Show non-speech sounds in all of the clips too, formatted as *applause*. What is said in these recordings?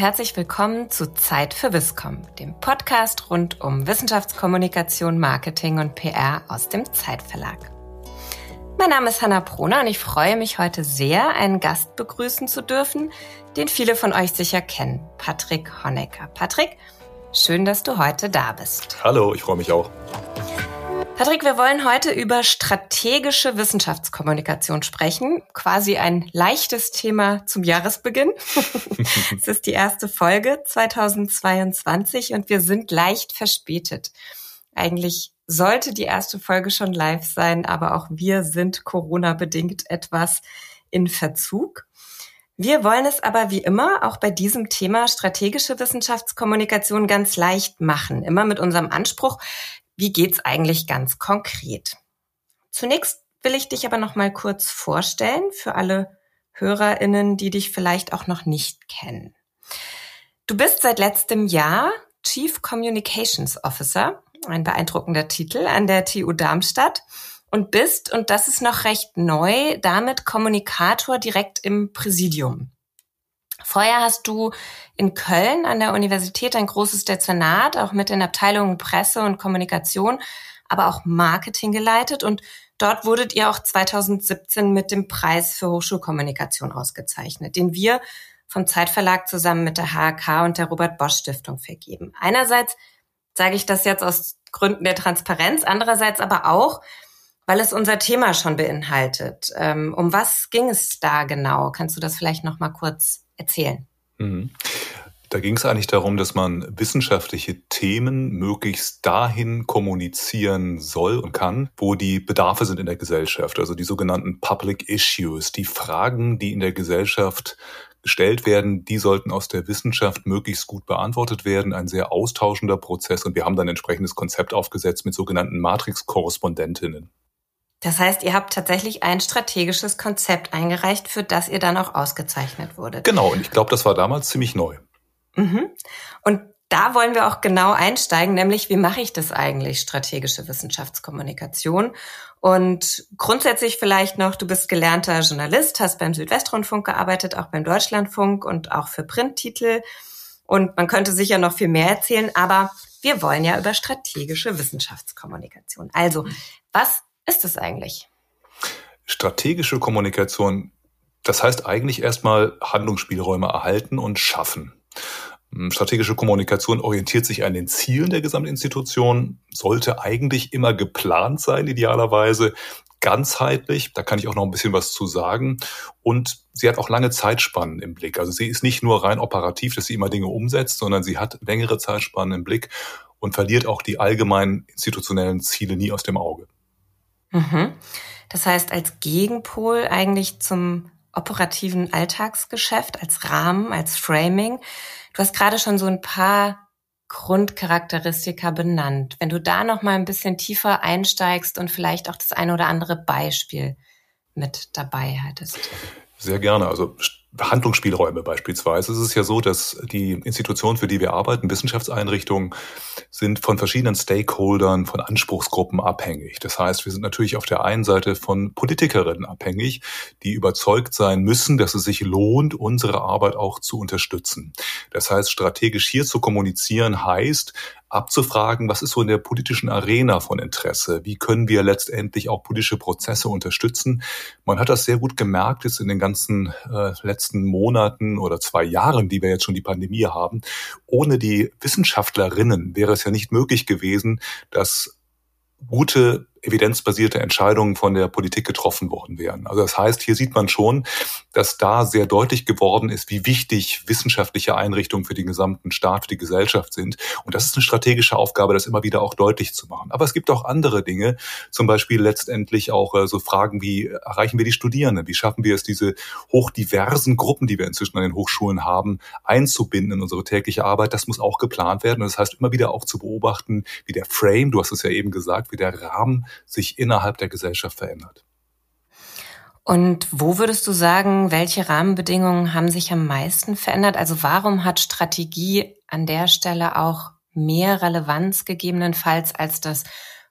herzlich willkommen zu Zeit für Wisscom, dem Podcast rund um Wissenschaftskommunikation, Marketing und PR aus dem Zeitverlag. Mein Name ist Hanna Proner und ich freue mich heute sehr, einen Gast begrüßen zu dürfen, den viele von euch sicher kennen, Patrick Honecker. Patrick, schön, dass du heute da bist. Hallo, ich freue mich auch. Patrick, wir wollen heute über strategische Wissenschaftskommunikation sprechen. Quasi ein leichtes Thema zum Jahresbeginn. *laughs* es ist die erste Folge 2022 und wir sind leicht verspätet. Eigentlich sollte die erste Folge schon live sein, aber auch wir sind Corona-bedingt etwas in Verzug. Wir wollen es aber wie immer auch bei diesem Thema strategische Wissenschaftskommunikation ganz leicht machen. Immer mit unserem Anspruch, wie geht's eigentlich ganz konkret? Zunächst will ich dich aber noch mal kurz vorstellen für alle HörerInnen, die dich vielleicht auch noch nicht kennen. Du bist seit letztem Jahr Chief Communications Officer, ein beeindruckender Titel an der TU Darmstadt und bist, und das ist noch recht neu, damit Kommunikator direkt im Präsidium. Vorher hast du in Köln an der Universität ein großes Dezernat, auch mit den Abteilungen Presse und Kommunikation, aber auch Marketing geleitet und dort wurdet ihr auch 2017 mit dem Preis für Hochschulkommunikation ausgezeichnet, den wir vom Zeitverlag zusammen mit der HRK und der Robert Bosch Stiftung vergeben. Einerseits sage ich das jetzt aus Gründen der Transparenz, andererseits aber auch, weil es unser Thema schon beinhaltet. Ähm, um was ging es da genau? Kannst du das vielleicht noch mal kurz erzählen. Mhm. Da ging es eigentlich darum, dass man wissenschaftliche Themen möglichst dahin kommunizieren soll und kann, wo die Bedarfe sind in der Gesellschaft, also die sogenannten Public Issues, die Fragen, die in der Gesellschaft gestellt werden, die sollten aus der Wissenschaft möglichst gut beantwortet werden. Ein sehr austauschender Prozess und wir haben dann ein entsprechendes Konzept aufgesetzt mit sogenannten Matrix-Korrespondentinnen. Das heißt, ihr habt tatsächlich ein strategisches Konzept eingereicht, für das ihr dann auch ausgezeichnet wurdet. Genau, und ich glaube, das war damals ziemlich neu. Mhm. Und da wollen wir auch genau einsteigen, nämlich wie mache ich das eigentlich, strategische Wissenschaftskommunikation? Und grundsätzlich vielleicht noch, du bist gelernter Journalist, hast beim Südwestrundfunk gearbeitet, auch beim Deutschlandfunk und auch für Printtitel. Und man könnte sicher noch viel mehr erzählen, aber wir wollen ja über strategische Wissenschaftskommunikation. Also, was ist es eigentlich? Strategische Kommunikation, das heißt eigentlich erstmal Handlungsspielräume erhalten und schaffen. Hm, strategische Kommunikation orientiert sich an den Zielen der Gesamtinstitution, sollte eigentlich immer geplant sein, idealerweise ganzheitlich. Da kann ich auch noch ein bisschen was zu sagen. Und sie hat auch lange Zeitspannen im Blick. Also sie ist nicht nur rein operativ, dass sie immer Dinge umsetzt, sondern sie hat längere Zeitspannen im Blick und verliert auch die allgemeinen institutionellen Ziele nie aus dem Auge. Mhm. Das heißt, als Gegenpol eigentlich zum operativen Alltagsgeschäft, als Rahmen, als Framing. Du hast gerade schon so ein paar Grundcharakteristika benannt. Wenn du da noch mal ein bisschen tiefer einsteigst und vielleicht auch das eine oder andere Beispiel mit dabei hättest. Sehr gerne. Also Handlungsspielräume beispielsweise. Es ist ja so, dass die Institutionen, für die wir arbeiten, Wissenschaftseinrichtungen, sind von verschiedenen Stakeholdern, von Anspruchsgruppen abhängig. Das heißt, wir sind natürlich auf der einen Seite von Politikerinnen abhängig, die überzeugt sein müssen, dass es sich lohnt, unsere Arbeit auch zu unterstützen. Das heißt, strategisch hier zu kommunizieren heißt, abzufragen, was ist so in der politischen Arena von Interesse? Wie können wir letztendlich auch politische Prozesse unterstützen? Man hat das sehr gut gemerkt jetzt in den ganzen äh, letzten Monaten oder zwei Jahren, die wir jetzt schon die Pandemie haben. Ohne die Wissenschaftlerinnen wäre es ja nicht möglich gewesen, dass gute evidenzbasierte Entscheidungen von der Politik getroffen worden wären. Also das heißt, hier sieht man schon, dass da sehr deutlich geworden ist, wie wichtig wissenschaftliche Einrichtungen für den gesamten Staat, für die Gesellschaft sind. Und das ist eine strategische Aufgabe, das immer wieder auch deutlich zu machen. Aber es gibt auch andere Dinge, zum Beispiel letztendlich auch äh, so Fragen wie, erreichen wir die Studierenden? Wie schaffen wir es, diese hochdiversen Gruppen, die wir inzwischen an den Hochschulen haben, einzubinden in unsere tägliche Arbeit? Das muss auch geplant werden. Und das heißt, immer wieder auch zu beobachten, wie der Frame, du hast es ja eben gesagt, wie der Rahmen sich innerhalb der Gesellschaft verändert. Und wo würdest du sagen, welche Rahmenbedingungen haben sich am meisten verändert? Also warum hat Strategie an der Stelle auch mehr Relevanz gegebenenfalls als das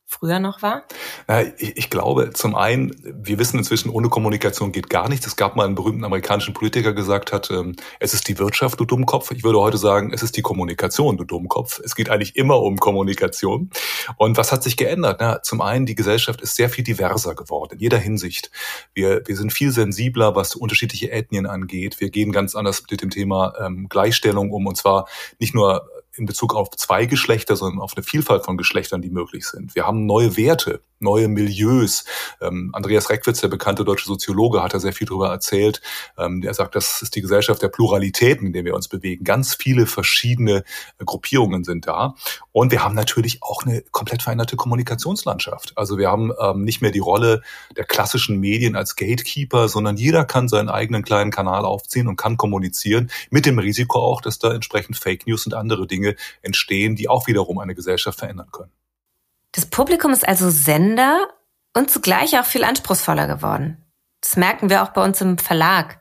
früher noch war? Na, ich, ich, glaube, zum einen, wir wissen inzwischen, ohne Kommunikation geht gar nichts. Es gab mal einen berühmten amerikanischen Politiker, der gesagt hat, ähm, es ist die Wirtschaft, du Dummkopf. Ich würde heute sagen, es ist die Kommunikation, du Dummkopf. Es geht eigentlich immer um Kommunikation. Und was hat sich geändert? Na, zum einen, die Gesellschaft ist sehr viel diverser geworden, in jeder Hinsicht. Wir, wir sind viel sensibler, was unterschiedliche Ethnien angeht. Wir gehen ganz anders mit dem Thema ähm, Gleichstellung um. Und zwar nicht nur in Bezug auf zwei Geschlechter, sondern auf eine Vielfalt von Geschlechtern, die möglich sind. Wir haben neue Werte, neue Milieus. Ähm, Andreas Reckwitz, der bekannte deutsche Soziologe, hat da sehr viel darüber erzählt. Ähm, er sagt, das ist die Gesellschaft der Pluralitäten, in der wir uns bewegen. Ganz viele verschiedene äh, Gruppierungen sind da. Und wir haben natürlich auch eine komplett veränderte Kommunikationslandschaft. Also wir haben ähm, nicht mehr die Rolle der klassischen Medien als Gatekeeper, sondern jeder kann seinen eigenen kleinen Kanal aufziehen und kann kommunizieren, mit dem Risiko auch, dass da entsprechend Fake News und andere Dinge entstehen, die auch wiederum eine Gesellschaft verändern können. Das Publikum ist also Sender und zugleich auch viel anspruchsvoller geworden. Das merken wir auch bei uns im Verlag.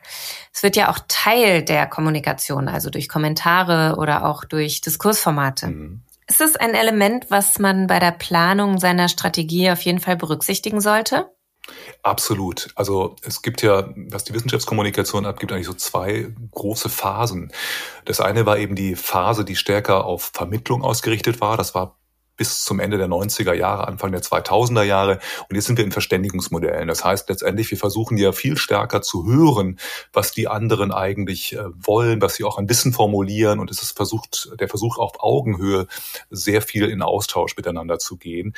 Es wird ja auch Teil der Kommunikation, also durch Kommentare oder auch durch Diskursformate. Mhm. Ist es ein Element, was man bei der Planung seiner Strategie auf jeden Fall berücksichtigen sollte? Absolut. Also es gibt ja, was die Wissenschaftskommunikation abgibt, eigentlich so zwei große Phasen. Das eine war eben die Phase, die stärker auf Vermittlung ausgerichtet war. Das war bis zum Ende der 90er Jahre, Anfang der 2000er Jahre. Und jetzt sind wir in Verständigungsmodellen. Das heißt letztendlich, wir versuchen ja viel stärker zu hören, was die anderen eigentlich äh, wollen, was sie auch an Wissen formulieren. Und es ist versucht, der Versuch auf Augenhöhe sehr viel in Austausch miteinander zu gehen.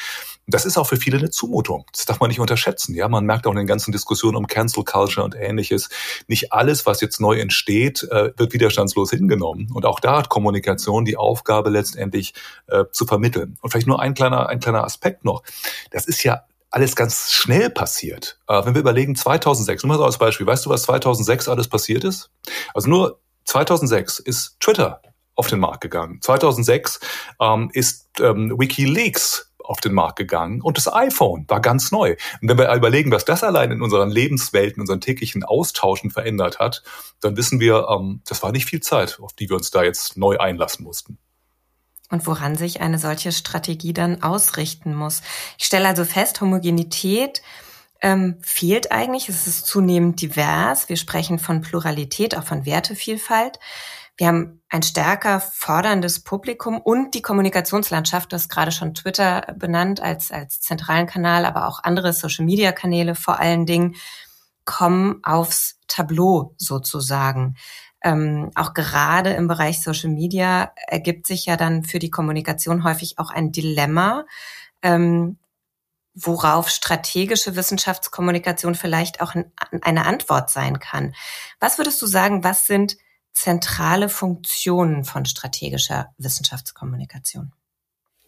Das ist auch für viele eine Zumutung. Das darf man nicht unterschätzen. Ja, man merkt auch in den ganzen Diskussionen um Cancel Culture und ähnliches. Nicht alles, was jetzt neu entsteht, äh, wird widerstandslos hingenommen. Und auch da hat Kommunikation die Aufgabe letztendlich äh, zu vermitteln. Und vielleicht nur ein kleiner, ein kleiner Aspekt noch. Das ist ja alles ganz schnell passiert. Äh, wenn wir überlegen, 2006, nur mal so als Beispiel, weißt du, was 2006 alles passiert ist? Also nur 2006 ist Twitter auf den Markt gegangen. 2006 ähm, ist ähm, WikiLeaks auf den Markt gegangen und das iPhone war ganz neu. Und wenn wir überlegen, was das allein in unseren Lebenswelten, unseren täglichen Austauschen verändert hat, dann wissen wir, ähm, das war nicht viel Zeit, auf die wir uns da jetzt neu einlassen mussten und woran sich eine solche Strategie dann ausrichten muss. Ich stelle also fest, Homogenität ähm, fehlt eigentlich. Es ist zunehmend divers. Wir sprechen von Pluralität, auch von Wertevielfalt. Wir haben ein stärker forderndes Publikum und die Kommunikationslandschaft, das gerade schon Twitter benannt als, als zentralen Kanal, aber auch andere Social-Media-Kanäle vor allen Dingen kommen aufs Tableau sozusagen ähm, auch gerade im Bereich Social Media ergibt sich ja dann für die Kommunikation häufig auch ein Dilemma, ähm, worauf strategische Wissenschaftskommunikation vielleicht auch eine Antwort sein kann. Was würdest du sagen, was sind zentrale Funktionen von strategischer Wissenschaftskommunikation?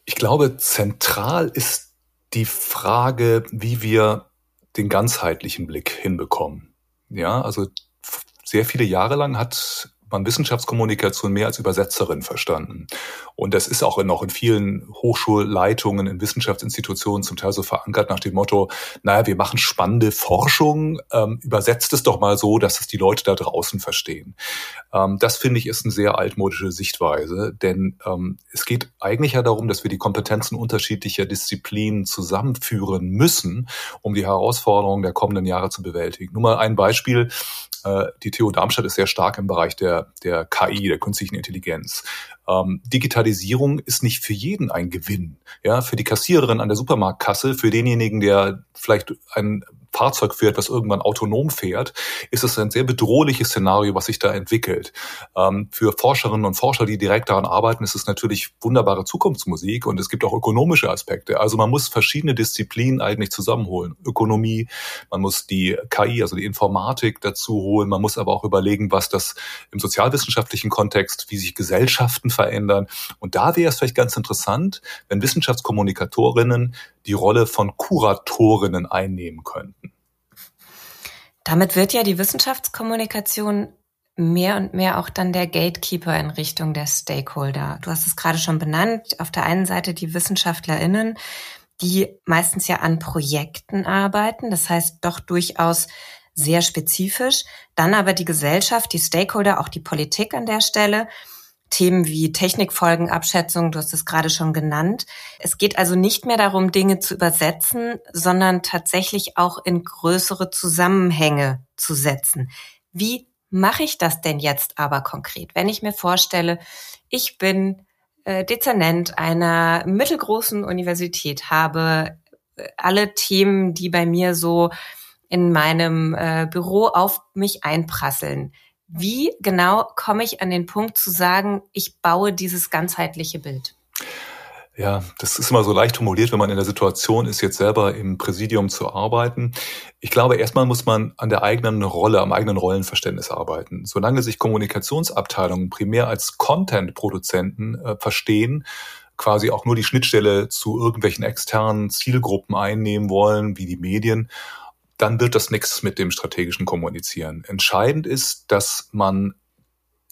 Ich glaube, zentral ist die Frage, wie wir den ganzheitlichen Blick hinbekommen. Ja, also sehr viele Jahre lang hat man Wissenschaftskommunikation mehr als Übersetzerin verstanden. Und das ist auch noch in vielen Hochschulleitungen, in Wissenschaftsinstitutionen zum Teil so verankert nach dem Motto, naja, wir machen spannende Forschung, ähm, übersetzt es doch mal so, dass es die Leute da draußen verstehen. Ähm, das finde ich ist eine sehr altmodische Sichtweise, denn ähm, es geht eigentlich ja darum, dass wir die Kompetenzen unterschiedlicher Disziplinen zusammenführen müssen, um die Herausforderungen der kommenden Jahre zu bewältigen. Nur mal ein Beispiel. Äh, die TU Darmstadt ist sehr stark im Bereich der, der KI, der künstlichen Intelligenz. Ähm, Digitalisierung ist nicht für jeden ein Gewinn. Ja, für die Kassiererin an der Supermarktkasse, für denjenigen, der vielleicht ein Fahrzeug fährt, was irgendwann autonom fährt, ist es ein sehr bedrohliches Szenario, was sich da entwickelt. Ähm, für Forscherinnen und Forscher, die direkt daran arbeiten, ist es natürlich wunderbare Zukunftsmusik und es gibt auch ökonomische Aspekte. Also man muss verschiedene Disziplinen eigentlich zusammenholen. Ökonomie, man muss die KI, also die Informatik dazu holen, man muss aber auch überlegen, was das im sozialwissenschaftlichen Kontext, wie sich Gesellschaften verändern. Und da wäre es vielleicht ganz interessant, wenn Wissenschaftskommunikatorinnen die Rolle von Kuratorinnen einnehmen könnten. Damit wird ja die Wissenschaftskommunikation mehr und mehr auch dann der Gatekeeper in Richtung der Stakeholder. Du hast es gerade schon benannt. Auf der einen Seite die WissenschaftlerInnen, die meistens ja an Projekten arbeiten. Das heißt doch durchaus sehr spezifisch. Dann aber die Gesellschaft, die Stakeholder, auch die Politik an der Stelle, Themen wie Technikfolgenabschätzung, du hast es gerade schon genannt. Es geht also nicht mehr darum, Dinge zu übersetzen, sondern tatsächlich auch in größere Zusammenhänge zu setzen. Wie mache ich das denn jetzt aber konkret? Wenn ich mir vorstelle, ich bin äh, Dezernent einer mittelgroßen Universität, habe äh, alle Themen, die bei mir so in meinem äh, Büro auf mich einprasseln. Wie genau komme ich an den Punkt zu sagen, ich baue dieses ganzheitliche Bild? Ja, das ist immer so leicht formuliert, wenn man in der Situation ist, jetzt selber im Präsidium zu arbeiten. Ich glaube, erstmal muss man an der eigenen Rolle, am eigenen Rollenverständnis arbeiten. Solange sich Kommunikationsabteilungen primär als Content-Produzenten äh, verstehen, quasi auch nur die Schnittstelle zu irgendwelchen externen Zielgruppen einnehmen wollen, wie die Medien, dann wird das nichts mit dem strategischen Kommunizieren. Entscheidend ist, dass man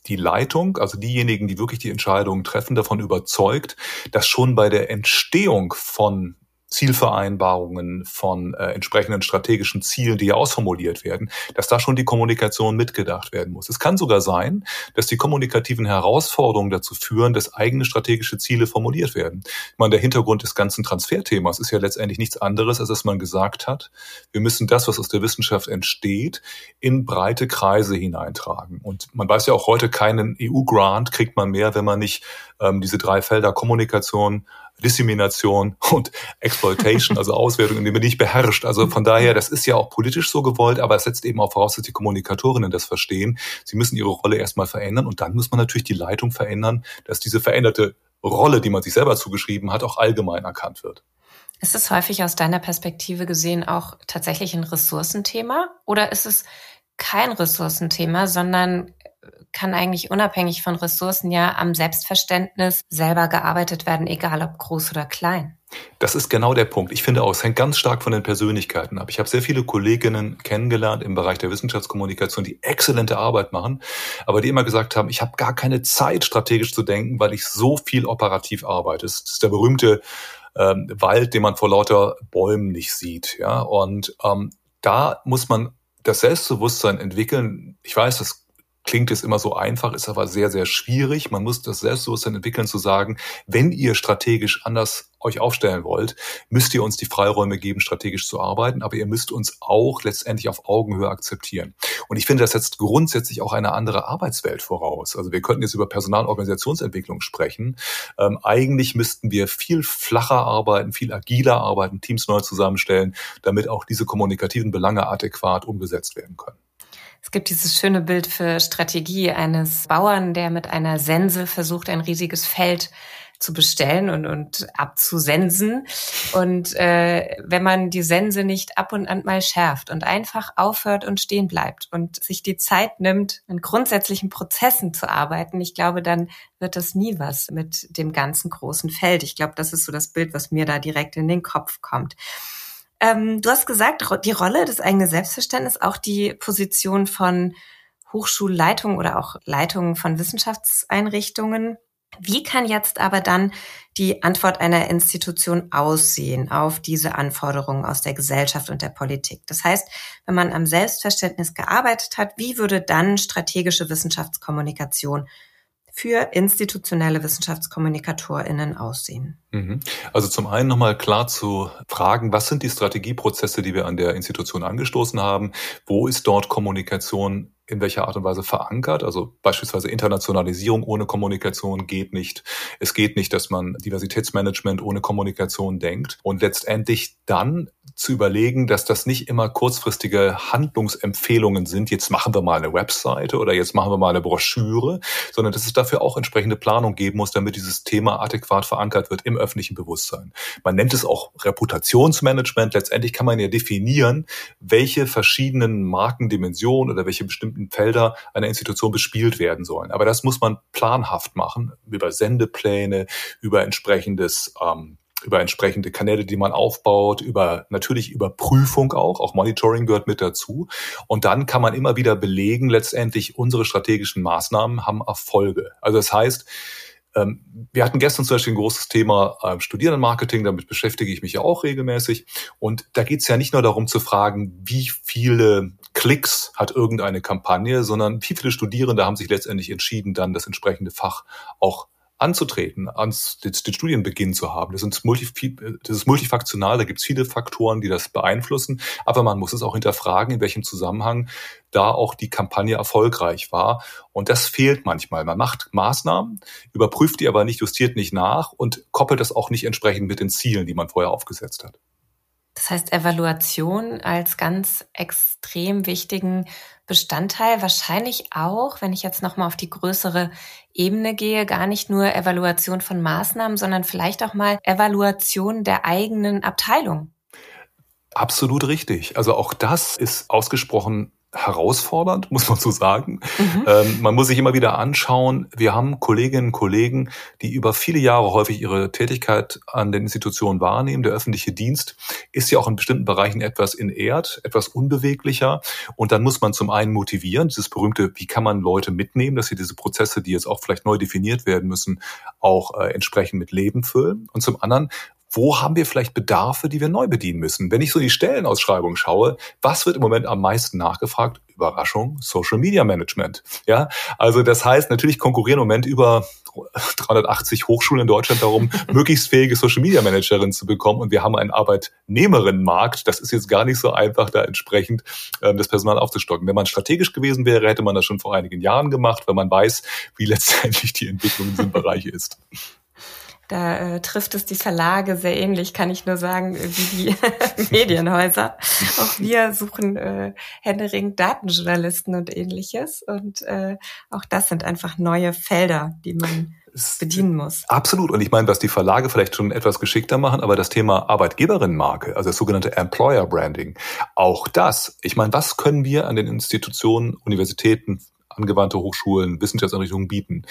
die Leitung, also diejenigen, die wirklich die Entscheidungen treffen, davon überzeugt, dass schon bei der Entstehung von Zielvereinbarungen, von äh, entsprechenden strategischen Zielen, die ja ausformuliert werden, dass da schon die Kommunikation mitgedacht werden muss. Es kann sogar sein, dass die kommunikativen Herausforderungen dazu führen, dass eigene strategische Ziele formuliert werden. Ich meine, der Hintergrund des ganzen Transferthemas ist ja letztendlich nichts anderes, als dass man gesagt hat, wir müssen das, was aus der Wissenschaft entsteht, in breite Kreise hineintragen. Und man weiß ja auch heute, keinen EU-Grant kriegt man mehr, wenn man nicht ähm, diese drei Felder Kommunikation, Dissemination und Exploitation, also Auswertung, indem man nicht beherrscht. Also von daher, das ist ja auch politisch so gewollt, aber es setzt eben auch voraus, dass die Kommunikatorinnen das verstehen. Sie müssen ihre Rolle erstmal verändern und dann muss man natürlich die Leitung verändern, dass diese veränderte Rolle, die man sich selber zugeschrieben hat, auch allgemein erkannt wird. Ist es häufig aus deiner Perspektive gesehen auch tatsächlich ein Ressourcenthema oder ist es kein Ressourcenthema, sondern kann eigentlich unabhängig von Ressourcen ja am Selbstverständnis selber gearbeitet werden, egal ob groß oder klein. Das ist genau der Punkt. Ich finde auch, es hängt ganz stark von den Persönlichkeiten ab. Ich habe sehr viele Kolleginnen kennengelernt im Bereich der Wissenschaftskommunikation, die exzellente Arbeit machen, aber die immer gesagt haben, ich habe gar keine Zeit, strategisch zu denken, weil ich so viel operativ arbeite. Das ist der berühmte ähm, Wald, den man vor lauter Bäumen nicht sieht. Ja, und ähm, da muss man das Selbstbewusstsein entwickeln. Ich weiß, das klingt es immer so einfach, ist aber sehr, sehr schwierig. Man muss das Selbstbewusstsein entwickeln zu sagen, wenn ihr strategisch anders euch aufstellen wollt, müsst ihr uns die Freiräume geben, strategisch zu arbeiten, aber ihr müsst uns auch letztendlich auf Augenhöhe akzeptieren. Und ich finde, das setzt grundsätzlich auch eine andere Arbeitswelt voraus. Also wir könnten jetzt über Personalorganisationsentwicklung sprechen. Ähm, eigentlich müssten wir viel flacher arbeiten, viel agiler arbeiten, Teams neu zusammenstellen, damit auch diese kommunikativen Belange adäquat umgesetzt werden können. Es gibt dieses schöne Bild für Strategie eines Bauern, der mit einer Sense versucht, ein riesiges Feld zu bestellen und, und abzusensen. Und äh, wenn man die Sense nicht ab und an mal schärft und einfach aufhört und stehen bleibt und sich die Zeit nimmt, in grundsätzlichen Prozessen zu arbeiten, ich glaube, dann wird das nie was mit dem ganzen großen Feld. Ich glaube, das ist so das Bild, was mir da direkt in den Kopf kommt. Ähm, du hast gesagt, die Rolle des eigenen Selbstverständnisses, auch die Position von Hochschulleitungen oder auch Leitungen von Wissenschaftseinrichtungen. Wie kann jetzt aber dann die Antwort einer Institution aussehen auf diese Anforderungen aus der Gesellschaft und der Politik? Das heißt, wenn man am Selbstverständnis gearbeitet hat, wie würde dann strategische Wissenschaftskommunikation für institutionelle WissenschaftskommunikatorInnen aussehen? Mhm. Also zum einen nochmal klar zu fragen, was sind die Strategieprozesse, die wir an der Institution angestoßen haben? Wo ist dort Kommunikation in welcher Art und Weise verankert. Also beispielsweise Internationalisierung ohne Kommunikation geht nicht. Es geht nicht, dass man Diversitätsmanagement ohne Kommunikation denkt. Und letztendlich dann zu überlegen, dass das nicht immer kurzfristige Handlungsempfehlungen sind, jetzt machen wir mal eine Webseite oder jetzt machen wir mal eine Broschüre, sondern dass es dafür auch entsprechende Planung geben muss, damit dieses Thema adäquat verankert wird im öffentlichen Bewusstsein. Man nennt es auch Reputationsmanagement. Letztendlich kann man ja definieren, welche verschiedenen Markendimensionen oder welche bestimmten Felder einer Institution bespielt werden sollen. Aber das muss man planhaft machen, über Sendepläne, über entsprechendes ähm, über entsprechende Kanäle, die man aufbaut, über natürlich Überprüfung auch, auch Monitoring gehört mit dazu. Und dann kann man immer wieder belegen, letztendlich unsere strategischen Maßnahmen haben Erfolge. Also das heißt, wir hatten gestern zum Beispiel ein großes Thema äh, Studierendenmarketing, damit beschäftige ich mich ja auch regelmäßig. Und da geht es ja nicht nur darum zu fragen, wie viele Klicks hat irgendeine Kampagne, sondern wie viele Studierende haben sich letztendlich entschieden, dann das entsprechende Fach auch anzutreten, ans, den, Studienbeginn zu haben. Das, sind multi, das ist multifaktional, da gibt es viele Faktoren, die das beeinflussen, aber man muss es auch hinterfragen, in welchem Zusammenhang da auch die Kampagne erfolgreich war. Und das fehlt manchmal. Man macht Maßnahmen, überprüft die aber nicht, justiert nicht nach und koppelt das auch nicht entsprechend mit den Zielen, die man vorher aufgesetzt hat. Das heißt, Evaluation als ganz extrem wichtigen Bestandteil wahrscheinlich auch, wenn ich jetzt nochmal auf die größere Ebene gehe, gar nicht nur Evaluation von Maßnahmen, sondern vielleicht auch mal Evaluation der eigenen Abteilung. Absolut richtig. Also auch das ist ausgesprochen herausfordernd, muss man so sagen. Mhm. Ähm, man muss sich immer wieder anschauen, wir haben Kolleginnen und Kollegen, die über viele Jahre häufig ihre Tätigkeit an den Institutionen wahrnehmen. Der öffentliche Dienst ist ja auch in bestimmten Bereichen etwas inert, etwas unbeweglicher. Und dann muss man zum einen motivieren, dieses berühmte, wie kann man Leute mitnehmen, dass sie diese Prozesse, die jetzt auch vielleicht neu definiert werden müssen, auch äh, entsprechend mit Leben füllen. Und zum anderen wo haben wir vielleicht Bedarfe, die wir neu bedienen müssen? Wenn ich so die Stellenausschreibung schaue, was wird im Moment am meisten nachgefragt? Überraschung, Social Media Management. Ja, also das heißt, natürlich konkurrieren im Moment über 380 Hochschulen in Deutschland darum, *laughs* möglichst fähige Social Media Managerinnen zu bekommen. Und wir haben einen Arbeitnehmerinnenmarkt. Das ist jetzt gar nicht so einfach, da entsprechend ähm, das Personal aufzustocken. Wenn man strategisch gewesen wäre, hätte man das schon vor einigen Jahren gemacht, weil man weiß, wie *laughs* letztendlich die Entwicklung in diesem Bereich ist. Da äh, trifft es die Verlage sehr ähnlich, kann ich nur sagen, wie die *laughs* Medienhäuser. *laughs* Auch wir suchen äh, händeringend Datenjournalisten und ähnliches. Und äh, auch das sind einfach neue Felder, die man bedienen muss. Absolut. Und ich meine, was die Verlage vielleicht schon etwas geschickter machen, aber das Thema Arbeitgeberinnenmarke, also das sogenannte Employer Branding, auch das. Ich meine, was können wir an den Institutionen, Universitäten, angewandte Hochschulen, Wissenschaftseinrichtungen bieten.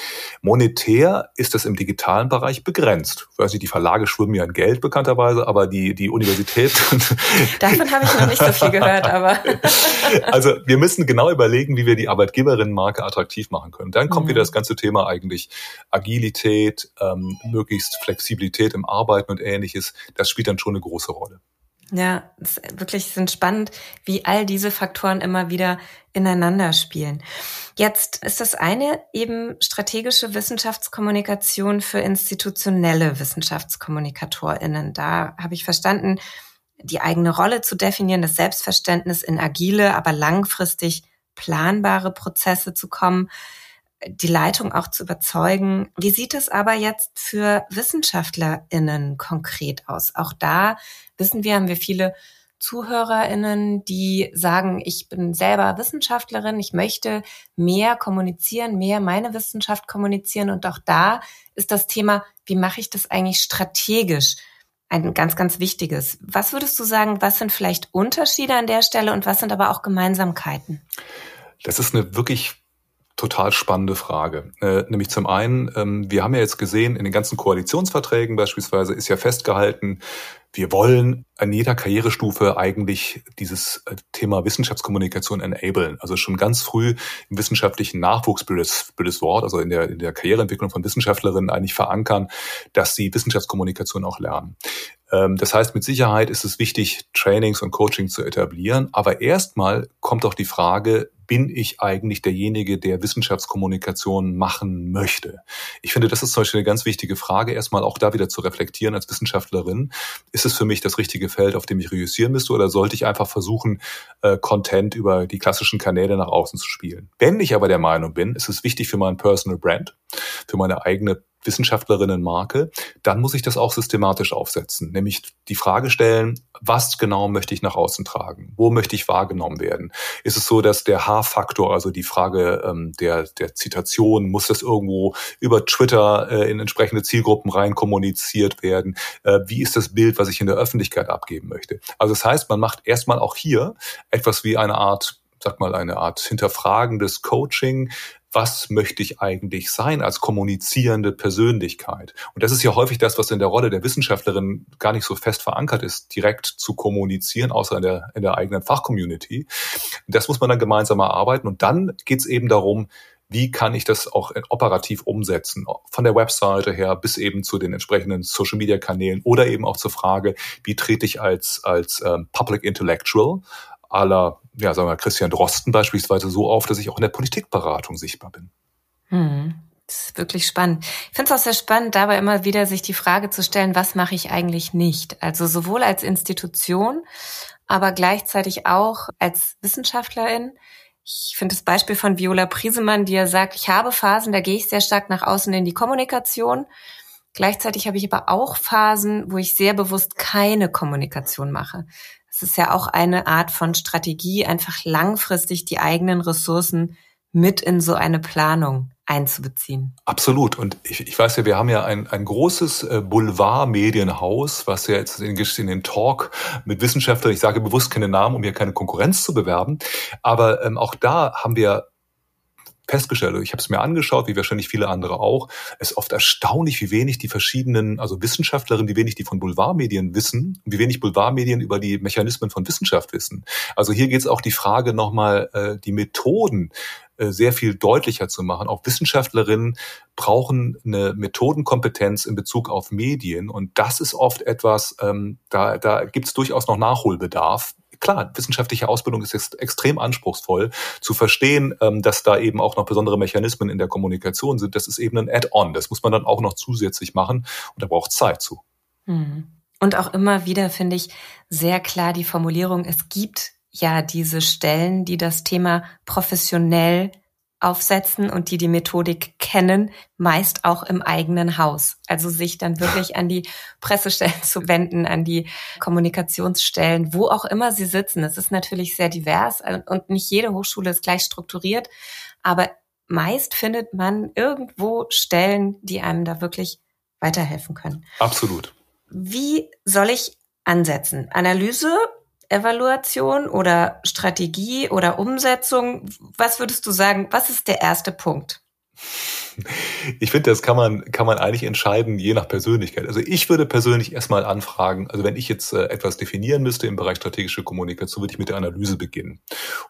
Monetär ist das im digitalen Bereich begrenzt. Ich weiß nicht, die Verlage schwimmen ja in Geld bekannterweise, aber die, die Universität. *laughs* Davon habe ich noch nicht so viel gehört, aber. *laughs* also wir müssen genau überlegen, wie wir die Arbeitgeberinnenmarke attraktiv machen können. Dann kommt mhm. wieder das ganze Thema eigentlich Agilität, ähm, möglichst Flexibilität im Arbeiten und ähnliches. Das spielt dann schon eine große Rolle. Ja, es wirklich sind spannend, wie all diese Faktoren immer wieder ineinander spielen. Jetzt ist das eine eben strategische Wissenschaftskommunikation für institutionelle Wissenschaftskommunikatorinnen. Da habe ich verstanden, die eigene Rolle zu definieren, das Selbstverständnis in agile, aber langfristig planbare Prozesse zu kommen, die Leitung auch zu überzeugen. Wie sieht es aber jetzt für WissenschaftlerInnen konkret aus? Auch da wissen wir, haben wir viele ZuhörerInnen, die sagen, ich bin selber Wissenschaftlerin, ich möchte mehr kommunizieren, mehr meine Wissenschaft kommunizieren. Und auch da ist das Thema, wie mache ich das eigentlich strategisch? Ein ganz, ganz wichtiges. Was würdest du sagen, was sind vielleicht Unterschiede an der Stelle und was sind aber auch Gemeinsamkeiten? Das ist eine wirklich total spannende Frage. Äh, nämlich zum einen, ähm, wir haben ja jetzt gesehen, in den ganzen Koalitionsverträgen beispielsweise ist ja festgehalten, wir wollen an jeder Karrierestufe eigentlich dieses äh, Thema Wissenschaftskommunikation enablen. Also schon ganz früh im wissenschaftlichen Nachwuchs, blödes, Wort, also in der, in der Karriereentwicklung von Wissenschaftlerinnen eigentlich verankern, dass sie Wissenschaftskommunikation auch lernen. Ähm, das heißt, mit Sicherheit ist es wichtig, Trainings und Coaching zu etablieren. Aber erstmal kommt auch die Frage, bin ich eigentlich derjenige, der Wissenschaftskommunikation machen möchte? Ich finde, das ist zum Beispiel eine ganz wichtige Frage, erstmal auch da wieder zu reflektieren als Wissenschaftlerin. Ist es für mich das richtige Feld, auf dem ich reüssieren müsste, oder sollte ich einfach versuchen, äh, Content über die klassischen Kanäle nach außen zu spielen? Wenn ich aber der Meinung bin, ist es wichtig für meinen Personal Brand, für meine eigene Wissenschaftlerinnenmarke, dann muss ich das auch systematisch aufsetzen, nämlich die Frage stellen, was genau möchte ich nach außen tragen? Wo möchte ich wahrgenommen werden? Ist es so, dass der H-Faktor, also die Frage ähm, der, der Zitation, muss das irgendwo über Twitter äh, in entsprechende Zielgruppen rein kommuniziert werden? Äh, wie ist das Bild, was ich in der Öffentlichkeit abgeben möchte? Also das heißt, man macht erstmal auch hier etwas wie eine Art sag mal, eine Art hinterfragendes Coaching, was möchte ich eigentlich sein als kommunizierende Persönlichkeit? Und das ist ja häufig das, was in der Rolle der Wissenschaftlerin gar nicht so fest verankert ist, direkt zu kommunizieren, außer in der, in der eigenen Fachcommunity. Das muss man dann gemeinsam erarbeiten. Und dann geht es eben darum, wie kann ich das auch operativ umsetzen? Von der Webseite her bis eben zu den entsprechenden Social Media Kanälen oder eben auch zur Frage, wie trete ich als, als ähm, Public Intellectual aller ja, sagen wir Christian Drosten beispielsweise so auf, dass ich auch in der Politikberatung sichtbar bin. Hm. Das ist wirklich spannend. Ich finde es auch sehr spannend, dabei immer wieder sich die Frage zu stellen, was mache ich eigentlich nicht? Also sowohl als Institution, aber gleichzeitig auch als Wissenschaftlerin. Ich finde das Beispiel von Viola Priesemann, die ja sagt, ich habe Phasen, da gehe ich sehr stark nach außen in die Kommunikation. Gleichzeitig habe ich aber auch Phasen, wo ich sehr bewusst keine Kommunikation mache. Es ist ja auch eine Art von Strategie, einfach langfristig die eigenen Ressourcen mit in so eine Planung einzubeziehen. Absolut. Und ich, ich weiß ja, wir haben ja ein, ein großes äh, Boulevard-Medienhaus, was ja jetzt in, in den Talk mit Wissenschaftlern, ich sage bewusst keine Namen, um hier keine Konkurrenz zu bewerben, aber ähm, auch da haben wir festgestellt, ich habe es mir angeschaut, wie wahrscheinlich viele andere auch, es ist oft erstaunlich, wie wenig die verschiedenen, also Wissenschaftlerinnen, wie wenig die von Boulevardmedien wissen, wie wenig Boulevardmedien über die Mechanismen von Wissenschaft wissen. Also hier geht es auch die Frage nochmal, äh, die Methoden äh, sehr viel deutlicher zu machen. Auch Wissenschaftlerinnen brauchen eine Methodenkompetenz in Bezug auf Medien. Und das ist oft etwas, ähm, da, da gibt es durchaus noch Nachholbedarf klar, wissenschaftliche Ausbildung ist jetzt extrem anspruchsvoll. Zu verstehen, ähm, dass da eben auch noch besondere Mechanismen in der Kommunikation sind, das ist eben ein Add-on. Das muss man dann auch noch zusätzlich machen und da braucht Zeit zu. Hm. Und auch immer wieder finde ich sehr klar die Formulierung, es gibt ja diese Stellen, die das Thema professionell aufsetzen und die die Methodik kennen, meist auch im eigenen Haus. Also sich dann wirklich an die Pressestellen *laughs* zu wenden, an die Kommunikationsstellen, wo auch immer sie sitzen. Es ist natürlich sehr divers und nicht jede Hochschule ist gleich strukturiert, aber meist findet man irgendwo Stellen, die einem da wirklich weiterhelfen können. Absolut. Wie soll ich ansetzen? Analyse Evaluation oder Strategie oder Umsetzung? Was würdest du sagen, was ist der erste Punkt? Ich finde, das kann man, kann man eigentlich entscheiden, je nach Persönlichkeit. Also ich würde persönlich erstmal anfragen, also wenn ich jetzt äh, etwas definieren müsste im Bereich strategische Kommunikation, würde ich mit der Analyse beginnen.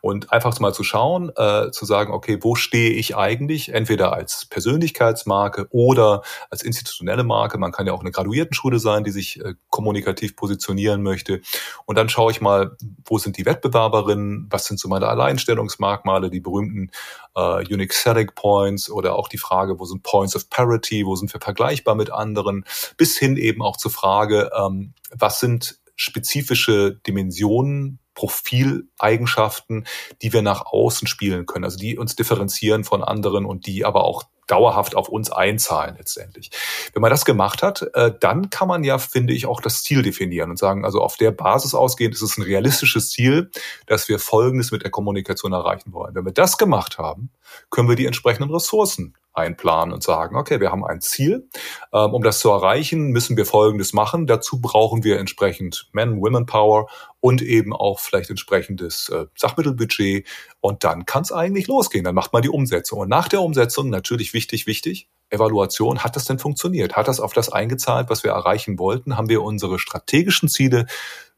Und einfach mal zu schauen, äh, zu sagen, okay, wo stehe ich eigentlich? Entweder als Persönlichkeitsmarke oder als institutionelle Marke. Man kann ja auch eine Graduiertenschule sein, die sich äh, kommunikativ positionieren möchte. Und dann schaue ich mal, wo sind die Wettbewerberinnen? Was sind so meine Alleinstellungsmerkmale, die berühmten äh, Unique Selling Points oder auch die Frage, wo sind Points of Parity, wo sind wir vergleichbar mit anderen, bis hin eben auch zur Frage, ähm, was sind spezifische Dimensionen, Profileigenschaften, die wir nach außen spielen können, also die uns differenzieren von anderen und die aber auch dauerhaft auf uns einzahlen letztendlich. Wenn man das gemacht hat, äh, dann kann man ja, finde ich, auch das Ziel definieren und sagen, also auf der Basis ausgehend ist es ein realistisches Ziel, dass wir Folgendes mit der Kommunikation erreichen wollen. Wenn wir das gemacht haben, können wir die entsprechenden Ressourcen einplanen und sagen, okay, wir haben ein Ziel. Ähm, um das zu erreichen, müssen wir Folgendes machen. Dazu brauchen wir entsprechend Men, Women Power und eben auch vielleicht entsprechendes äh, Sachmittelbudget. Und dann kann es eigentlich losgehen. Dann macht man die Umsetzung. Und nach der Umsetzung, natürlich wichtig, wichtig, Evaluation, hat das denn funktioniert? Hat das auf das eingezahlt, was wir erreichen wollten? Haben wir unsere strategischen Ziele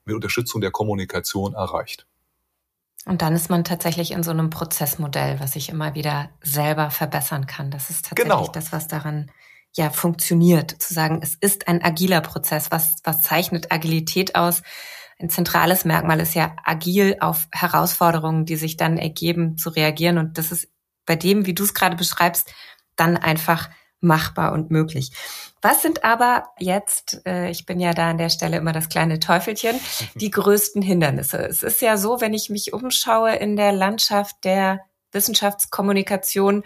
mit Unterstützung der Kommunikation erreicht? Und dann ist man tatsächlich in so einem Prozessmodell, was ich immer wieder selber verbessern kann. Das ist tatsächlich genau. das, was daran ja funktioniert. Zu sagen, es ist ein agiler Prozess. Was, was zeichnet Agilität aus? Ein zentrales Merkmal ist ja agil auf Herausforderungen, die sich dann ergeben, zu reagieren. Und das ist bei dem, wie du es gerade beschreibst, dann einfach machbar und möglich. Was sind aber jetzt, äh, ich bin ja da an der Stelle immer das kleine Teufelchen, die größten Hindernisse? Es ist ja so, wenn ich mich umschaue in der Landschaft der Wissenschaftskommunikation,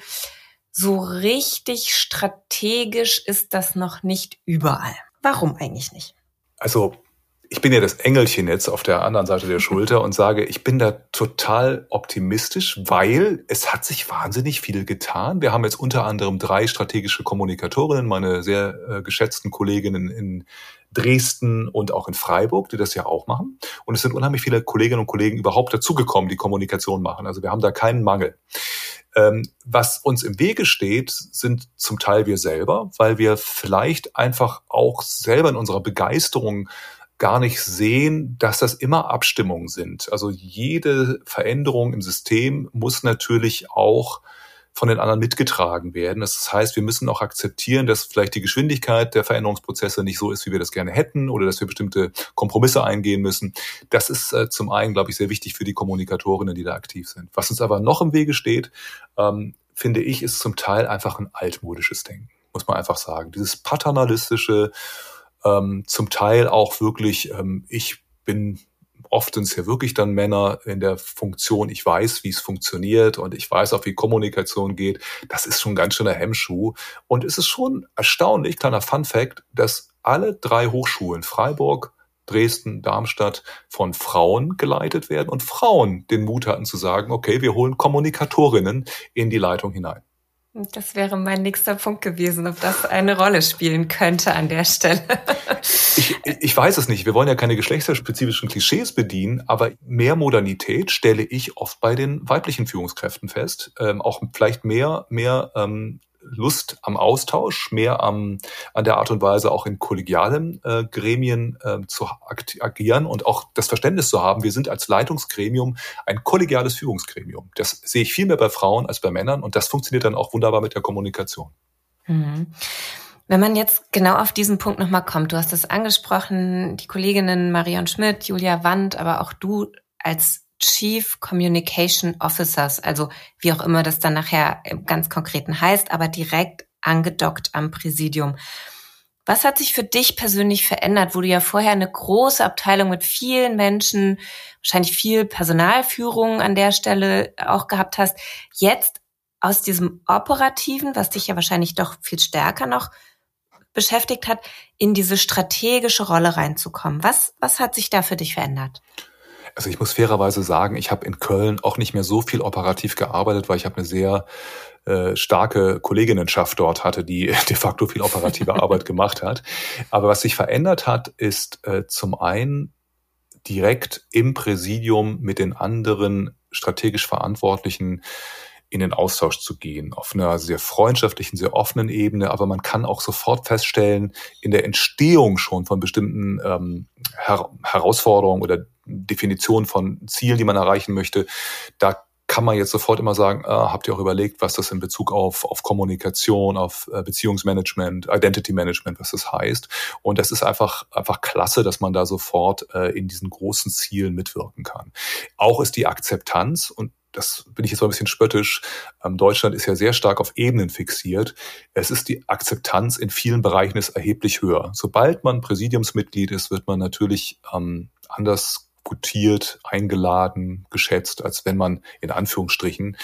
so richtig strategisch ist das noch nicht überall. Warum eigentlich nicht? Also ich bin ja das Engelchen jetzt auf der anderen Seite der Schulter und sage, ich bin da total optimistisch, weil es hat sich wahnsinnig viel getan. Wir haben jetzt unter anderem drei strategische Kommunikatorinnen, meine sehr äh, geschätzten Kolleginnen in Dresden und auch in Freiburg, die das ja auch machen. Und es sind unheimlich viele Kolleginnen und Kollegen überhaupt dazugekommen, die Kommunikation machen. Also wir haben da keinen Mangel. Ähm, was uns im Wege steht, sind zum Teil wir selber, weil wir vielleicht einfach auch selber in unserer Begeisterung gar nicht sehen, dass das immer Abstimmungen sind. Also jede Veränderung im System muss natürlich auch von den anderen mitgetragen werden. Das heißt, wir müssen auch akzeptieren, dass vielleicht die Geschwindigkeit der Veränderungsprozesse nicht so ist, wie wir das gerne hätten oder dass wir bestimmte Kompromisse eingehen müssen. Das ist äh, zum einen, glaube ich, sehr wichtig für die Kommunikatorinnen, die da aktiv sind. Was uns aber noch im Wege steht, ähm, finde ich, ist zum Teil einfach ein altmodisches Denken, muss man einfach sagen. Dieses paternalistische, ähm, zum Teil auch wirklich, ähm, ich bin oft sind es ja wirklich dann Männer in der Funktion, ich weiß, wie es funktioniert und ich weiß auch, wie Kommunikation geht. Das ist schon ganz schöner Hemmschuh. Und es ist schon erstaunlich, kleiner Fun Fact, dass alle drei Hochschulen, Freiburg, Dresden, Darmstadt von Frauen geleitet werden und Frauen den Mut hatten zu sagen, okay, wir holen Kommunikatorinnen in die Leitung hinein. Das wäre mein nächster Punkt gewesen, ob das eine Rolle spielen könnte an der Stelle. Ich, ich weiß es nicht. Wir wollen ja keine geschlechterspezifischen Klischees bedienen, aber mehr Modernität stelle ich oft bei den weiblichen Führungskräften fest. Ähm, auch vielleicht mehr, mehr ähm, Lust am Austausch, mehr am, an der Art und Weise auch in kollegialen äh, Gremien äh, zu agieren und auch das Verständnis zu haben, wir sind als Leitungsgremium ein kollegiales Führungsgremium. Das sehe ich viel mehr bei Frauen als bei Männern und das funktioniert dann auch wunderbar mit der Kommunikation. Mhm. Wenn man jetzt genau auf diesen Punkt nochmal kommt, du hast es angesprochen, die Kolleginnen Marion Schmidt, Julia Wandt, aber auch du als Chief Communication Officers, also wie auch immer das dann nachher im ganz konkreten heißt, aber direkt angedockt am Präsidium. Was hat sich für dich persönlich verändert, wo du ja vorher eine große Abteilung mit vielen Menschen, wahrscheinlich viel Personalführung an der Stelle auch gehabt hast, jetzt aus diesem operativen, was dich ja wahrscheinlich doch viel stärker noch beschäftigt hat, in diese strategische Rolle reinzukommen. Was, was hat sich da für dich verändert? Also ich muss fairerweise sagen, ich habe in Köln auch nicht mehr so viel operativ gearbeitet, weil ich habe eine sehr äh, starke Kolleginnenschaft dort hatte, die *laughs* de facto viel operative *laughs* Arbeit gemacht hat. Aber was sich verändert hat, ist äh, zum einen direkt im Präsidium mit den anderen strategisch Verantwortlichen in den Austausch zu gehen, auf einer sehr freundschaftlichen, sehr offenen Ebene. Aber man kann auch sofort feststellen, in der Entstehung schon von bestimmten ähm, Her Herausforderungen oder Definitionen von Zielen, die man erreichen möchte, da kann man jetzt sofort immer sagen, äh, habt ihr auch überlegt, was das in Bezug auf, auf Kommunikation, auf äh, Beziehungsmanagement, Identity Management, was das heißt. Und das ist einfach, einfach klasse, dass man da sofort äh, in diesen großen Zielen mitwirken kann. Auch ist die Akzeptanz und das bin ich jetzt mal ein bisschen spöttisch. Ähm, Deutschland ist ja sehr stark auf Ebenen fixiert. Es ist die Akzeptanz in vielen Bereichen ist erheblich höher. Sobald man Präsidiumsmitglied ist, wird man natürlich ähm, anders gutiert, eingeladen, geschätzt, als wenn man in Anführungsstrichen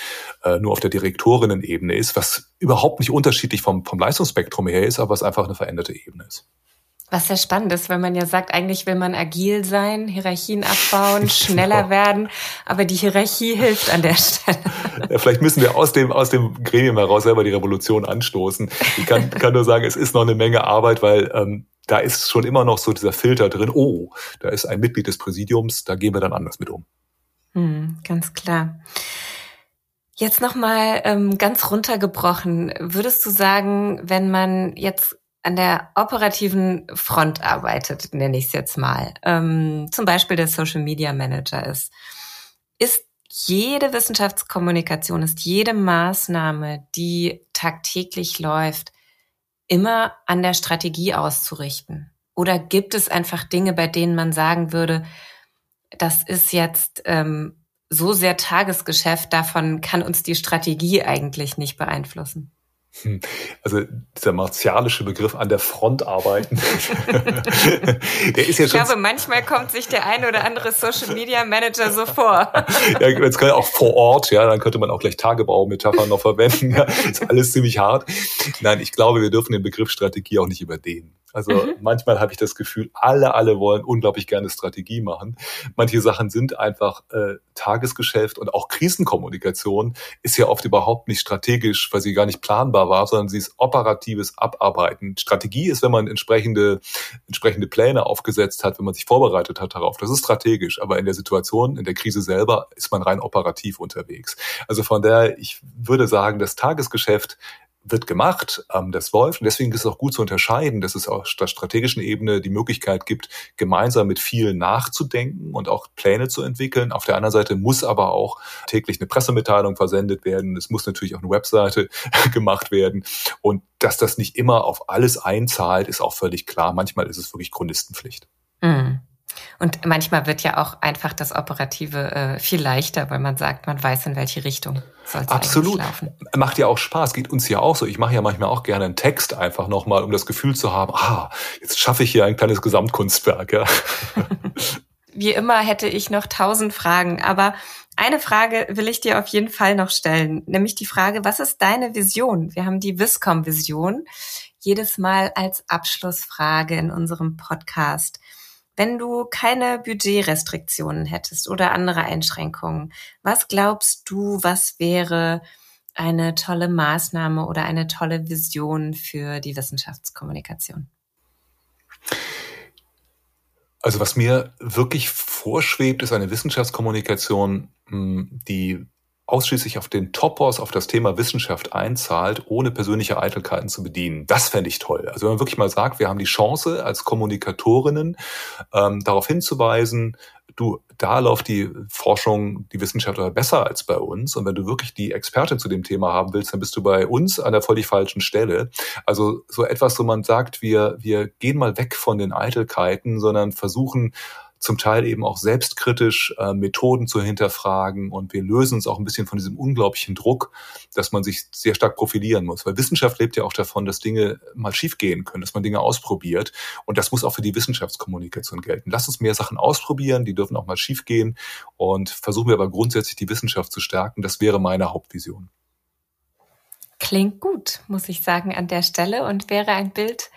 äh, nur auf der Direktorinnen-Ebene ist, was überhaupt nicht unterschiedlich vom, vom Leistungsspektrum her ist, aber was einfach eine veränderte Ebene ist. Was sehr spannend ist, weil man ja sagt, eigentlich will man agil sein, Hierarchien abbauen, *laughs* schneller werden, aber die Hierarchie hilft an der Stelle. *laughs* Ja, vielleicht müssen wir aus dem, aus dem Gremium heraus selber die Revolution anstoßen. Ich kann, *laughs* kann nur sagen, es ist noch eine Menge Arbeit, weil ähm, da ist schon immer noch so dieser Filter drin, oh, da ist ein Mitglied des Präsidiums, da gehen wir dann anders mit um. Hm, ganz klar. Jetzt nochmal ähm, ganz runtergebrochen. Würdest du sagen, wenn man jetzt an der operativen Front arbeitet, nenne ich es jetzt mal, ähm, zum Beispiel der Social Media Manager ist, ist jede Wissenschaftskommunikation, ist jede Maßnahme, die tagtäglich läuft, immer an der Strategie auszurichten? Oder gibt es einfach Dinge, bei denen man sagen würde, das ist jetzt ähm, so sehr Tagesgeschäft, davon kann uns die Strategie eigentlich nicht beeinflussen? *laughs* Also dieser martialische Begriff an der Front arbeiten, *laughs* der ist ja schon. Ich glaube, manchmal kommt sich der eine oder andere Social Media Manager so vor. *laughs* ja, jetzt kann ja auch vor Ort, ja, dann könnte man auch gleich Tagebau-Metaphern noch verwenden. Ja, ist alles ziemlich hart. Nein, ich glaube, wir dürfen den Begriff Strategie auch nicht überdehnen. Also mhm. manchmal habe ich das Gefühl, alle, alle wollen unglaublich gerne Strategie machen. Manche Sachen sind einfach äh, Tagesgeschäft und auch Krisenkommunikation ist ja oft überhaupt nicht strategisch, weil sie gar nicht planbar war, sondern sie ist operatives Abarbeiten. Strategie ist, wenn man entsprechende, entsprechende Pläne aufgesetzt hat, wenn man sich vorbereitet hat darauf. Das ist strategisch, aber in der Situation, in der Krise selber ist man rein operativ unterwegs. Also von daher, ich würde sagen, das Tagesgeschäft wird gemacht, ähm, das läuft. Und deswegen ist es auch gut zu unterscheiden, dass es auf der strategischen Ebene die Möglichkeit gibt, gemeinsam mit vielen nachzudenken und auch Pläne zu entwickeln. Auf der anderen Seite muss aber auch täglich eine Pressemitteilung versendet werden. Es muss natürlich auch eine Webseite *laughs* gemacht werden. Und dass das nicht immer auf alles einzahlt, ist auch völlig klar. Manchmal ist es wirklich Chronistenpflicht. Mhm. Und manchmal wird ja auch einfach das Operative äh, viel leichter, weil man sagt, man weiß, in welche Richtung soll es Absolut. laufen. Macht ja auch Spaß, geht uns ja auch so. Ich mache ja manchmal auch gerne einen Text einfach nochmal, um das Gefühl zu haben, ah, jetzt schaffe ich hier ein kleines Gesamtkunstwerk. Ja. *laughs* Wie immer hätte ich noch tausend Fragen, aber eine Frage will ich dir auf jeden Fall noch stellen, nämlich die Frage, was ist deine Vision? Wir haben die Viscom-Vision jedes Mal als Abschlussfrage in unserem Podcast. Wenn du keine Budgetrestriktionen hättest oder andere Einschränkungen, was glaubst du, was wäre eine tolle Maßnahme oder eine tolle Vision für die Wissenschaftskommunikation? Also was mir wirklich vorschwebt, ist eine Wissenschaftskommunikation, hm, die ausschließlich auf den Topos, auf das Thema Wissenschaft einzahlt, ohne persönliche Eitelkeiten zu bedienen. Das fände ich toll. Also wenn man wirklich mal sagt, wir haben die Chance als Kommunikatorinnen ähm, darauf hinzuweisen, du, da läuft die Forschung, die Wissenschaft besser als bei uns. Und wenn du wirklich die Expertin zu dem Thema haben willst, dann bist du bei uns an der völlig falschen Stelle. Also so etwas, wo man sagt, wir, wir gehen mal weg von den Eitelkeiten, sondern versuchen, zum Teil eben auch selbstkritisch äh, Methoden zu hinterfragen und wir lösen uns auch ein bisschen von diesem unglaublichen Druck, dass man sich sehr stark profilieren muss. Weil Wissenschaft lebt ja auch davon, dass Dinge mal schiefgehen können, dass man Dinge ausprobiert und das muss auch für die Wissenschaftskommunikation gelten. Lass uns mehr Sachen ausprobieren, die dürfen auch mal schiefgehen und versuchen wir aber grundsätzlich die Wissenschaft zu stärken. Das wäre meine Hauptvision. Klingt gut, muss ich sagen, an der Stelle und wäre ein Bild,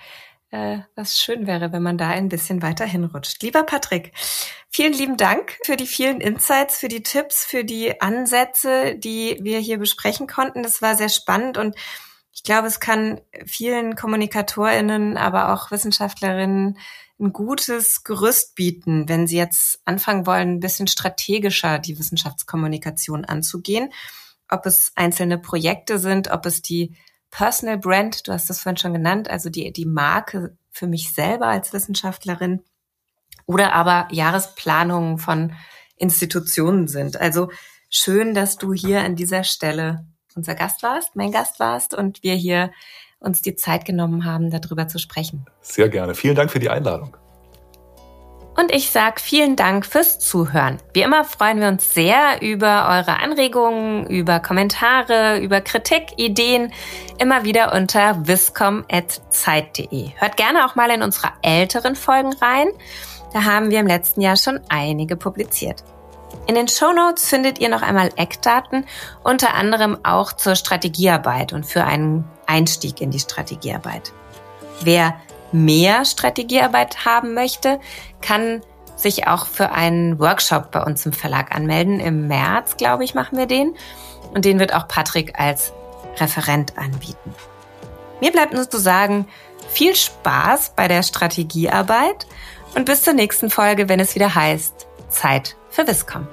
äh, was schön wäre, wenn man da ein bisschen weiter hinrutscht. Lieber Patrick, vielen lieben Dank für die vielen Insights, für die Tipps, für die Ansätze, die wir hier besprechen konnten. Das war sehr spannend und ich glaube, es kann vielen KommunikatorInnen, aber auch Wissenschaftlerinnen ein gutes Gerüst bieten, wenn sie jetzt anfangen wollen, ein bisschen strategischer die Wissenschaftskommunikation anzugehen. Ob es einzelne Projekte sind, ob es die Personal Brand, du hast das vorhin schon genannt, also die, die Marke für mich selber als Wissenschaftlerin oder aber Jahresplanungen von Institutionen sind. Also schön, dass du hier an dieser Stelle unser Gast warst, mein Gast warst und wir hier uns die Zeit genommen haben, darüber zu sprechen. Sehr gerne. Vielen Dank für die Einladung. Und ich sage vielen Dank fürs Zuhören. Wie immer freuen wir uns sehr über eure Anregungen, über Kommentare, über Kritik, Ideen, immer wieder unter viscom.zeit.de. Hört gerne auch mal in unsere älteren Folgen rein. Da haben wir im letzten Jahr schon einige publiziert. In den Show Notes findet ihr noch einmal Eckdaten, unter anderem auch zur Strategiearbeit und für einen Einstieg in die Strategiearbeit. Wer mehr Strategiearbeit haben möchte, kann sich auch für einen Workshop bei uns im Verlag anmelden. Im März, glaube ich, machen wir den. Und den wird auch Patrick als Referent anbieten. Mir bleibt nur zu sagen, viel Spaß bei der Strategiearbeit und bis zur nächsten Folge, wenn es wieder heißt Zeit für Wiscom.